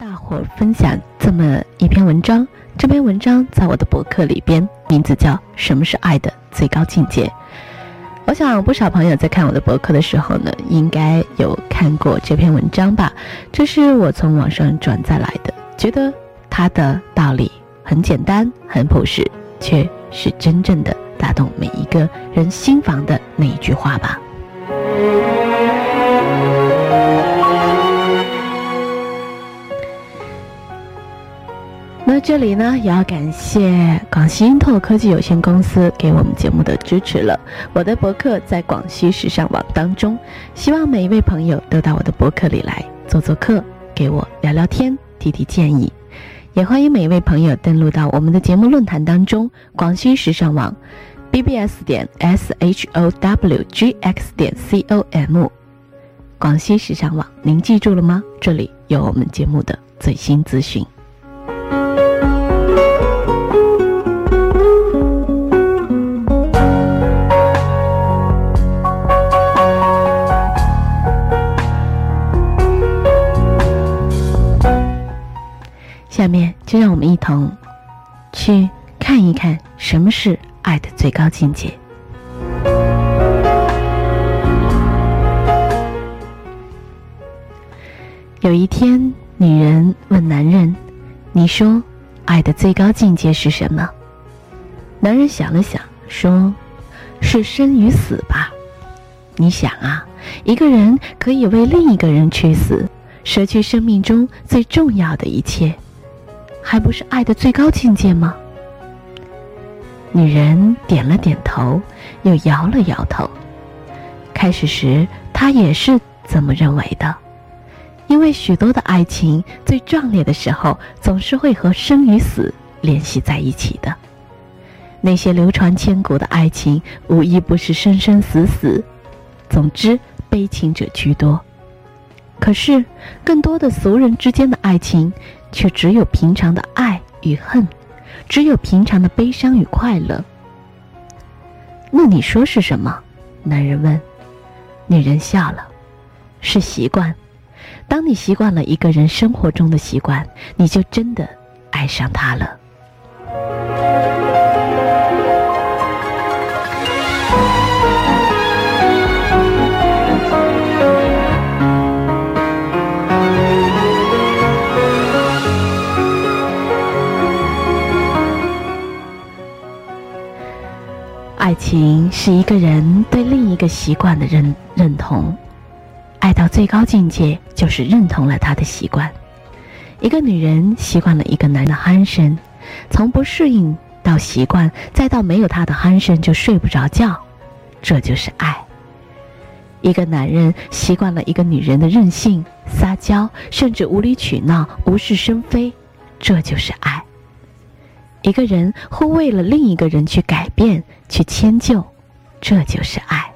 大伙分享这么一篇文章。这篇文章在我的博客里边，名字叫《什么是爱的最高境界》。我想不少朋友在看我的博客的时候呢，应该有看过这篇文章吧？这是我从网上转载来的，觉得它的道理很简单、很朴实，却是真正的打动每一个人心房的那一句话吧。这里呢，也要感谢广西英透科技有限公司给我们节目的支持了。我的博客在广西时尚网当中，希望每一位朋友都到我的博客里来做做客，给我聊聊天，提提建议。也欢迎每一位朋友登录到我们的节目论坛当中，广西时尚网，bbs 点 s h o w g x 点 c o m，广西时尚网，您记住了吗？这里有我们节目的最新资讯。就让我们一同去看一看什么是爱的最高境界。有一天，女人问男人：“你说，爱的最高境界是什么？”男人想了想，说：“是生与死吧。你想啊，一个人可以为另一个人去死，舍去生命中最重要的一切。”还不是爱的最高境界吗？女人点了点头，又摇了摇头。开始时，她也是这么认为的，因为许多的爱情最壮烈的时候，总是会和生与死联系在一起的。那些流传千古的爱情，无一不是生生死死，总之悲情者居多。可是，更多的俗人之间的爱情。却只有平常的爱与恨，只有平常的悲伤与快乐。那你说是什么？男人问。女人笑了，是习惯。当你习惯了一个人生活中的习惯，你就真的爱上他了。是一个人对另一个习惯的认认同，爱到最高境界就是认同了他的习惯。一个女人习惯了一个男的鼾声，从不适应到习惯，再到没有他的鼾声就睡不着觉，这就是爱。一个男人习惯了一个女人的任性、撒娇，甚至无理取闹、无事生非，这就是爱。一个人会为了另一个人去改变、去迁就，这就是爱。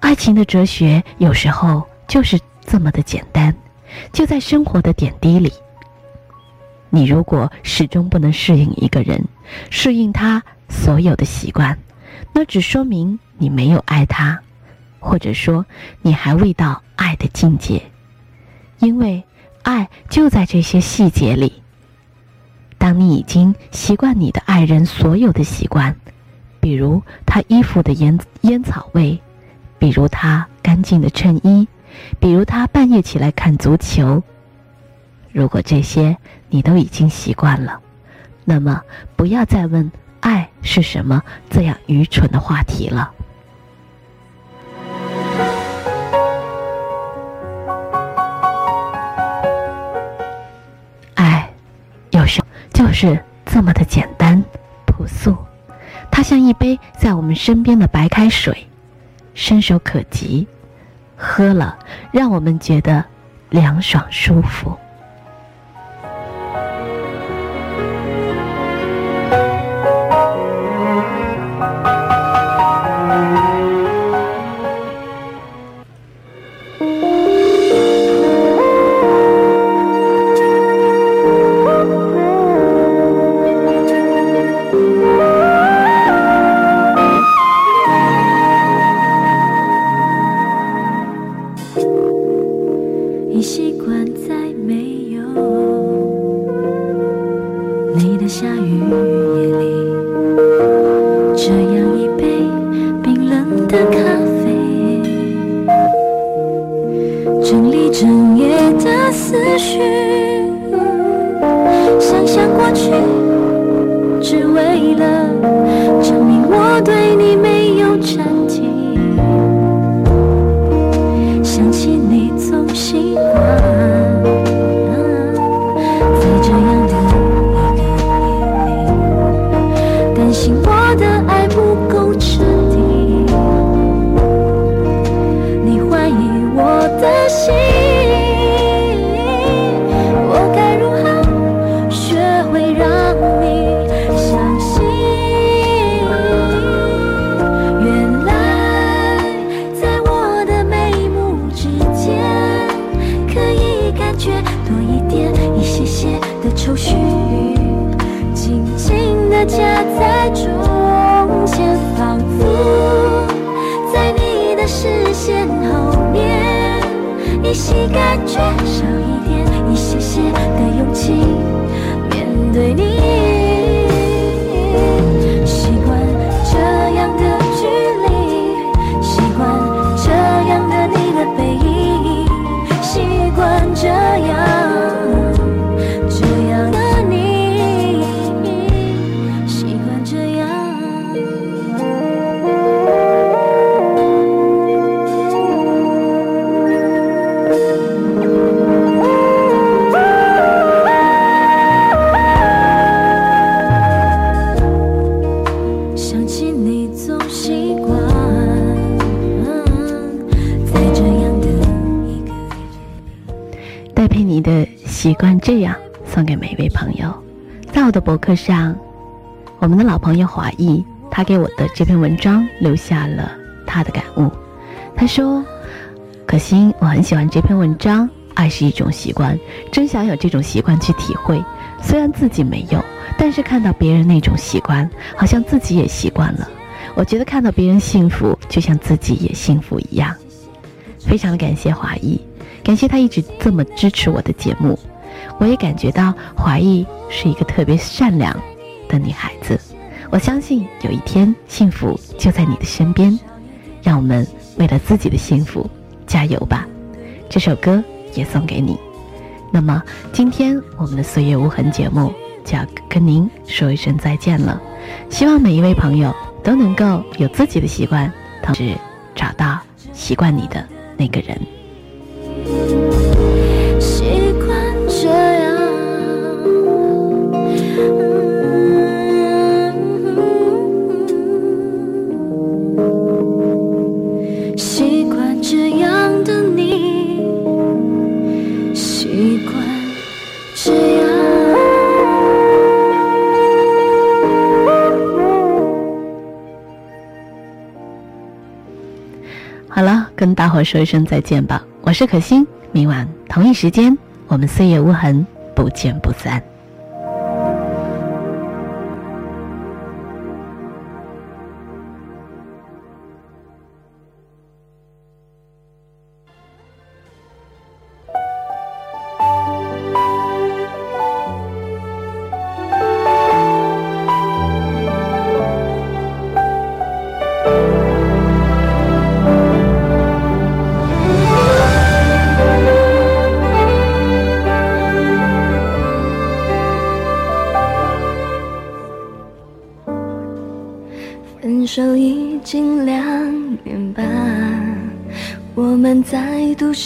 爱情的哲学有时候就是这么的简单，就在生活的点滴里。你如果始终不能适应一个人，适应他所有的习惯，那只说明你没有爱他，或者说你还未到爱的境界，因为爱就在这些细节里。当你已经习惯你的爱人所有的习惯，比如他衣服的烟烟草味，比如他干净的衬衣，比如他半夜起来看足球。如果这些你都已经习惯了，那么不要再问爱是什么这样愚蠢的话题了。爱，有时。就是这么的简单朴素，它像一杯在我们身边的白开水，伸手可及，喝了让我们觉得凉爽舒服。再没有你的下雨夜里，这样一杯冰冷的咖啡，整理整夜的思绪，想想过去，只为了证明我对你没。依稀感觉少一点，一些些的勇气面对你。的《习惯这样》送给每一位朋友。在我的博客上，我们的老朋友华裔，他给我的这篇文章留下了他的感悟。他说：“可心，我很喜欢这篇文章。爱是一种习惯，真想有这种习惯去体会。虽然自己没有，但是看到别人那种习惯，好像自己也习惯了。我觉得看到别人幸福，就像自己也幸福一样。”非常的感谢华裔，感谢他一直这么支持我的节目。我也感觉到华裔是一个特别善良的女孩子。我相信有一天幸福就在你的身边。让我们为了自己的幸福加油吧！这首歌也送给你。那么今天我们的岁月无痕节目就要跟您说一声再见了。希望每一位朋友都能够有自己的习惯，同时找到习惯你的那个人。习惯这样。好了跟大伙说一声再见吧。我是可心，明晚同一时间，我们岁月无痕，不见不散。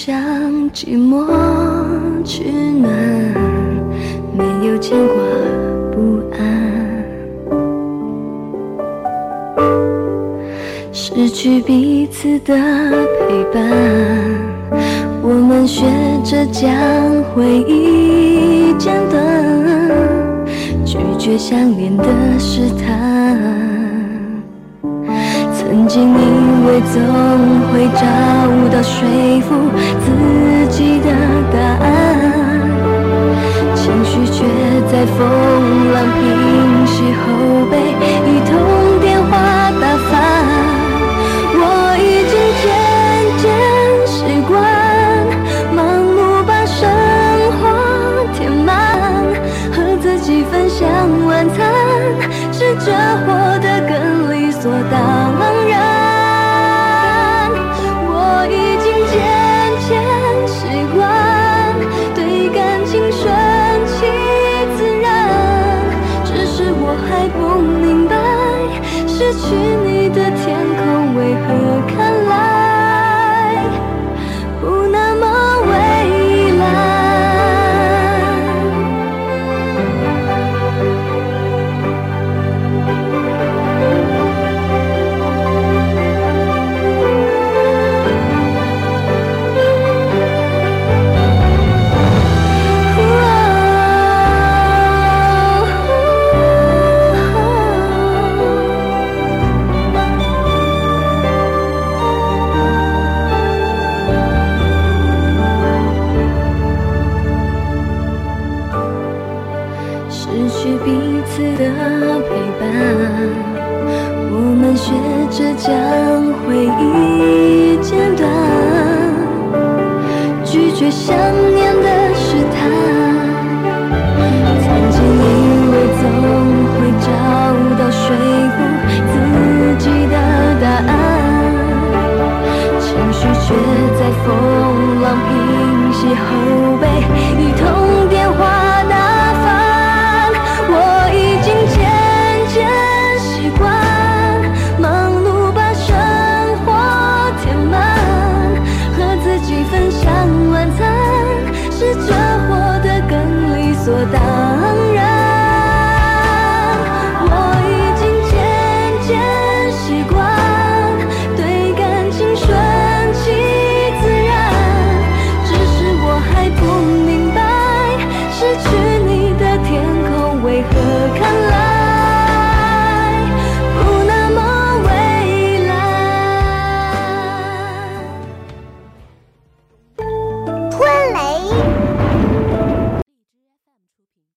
再度像寂寞取暖，没有牵挂不安，失去彼此的陪伴，我们学着将回忆剪断，拒绝相恋的试探。曾经你总会找到说服自己的答案，情绪却在风浪平息后被一通你的天空为何回忆剪断，拒绝想念的试探。曾经以为总会找到说服自己的答案，情绪却在风浪平息后被一通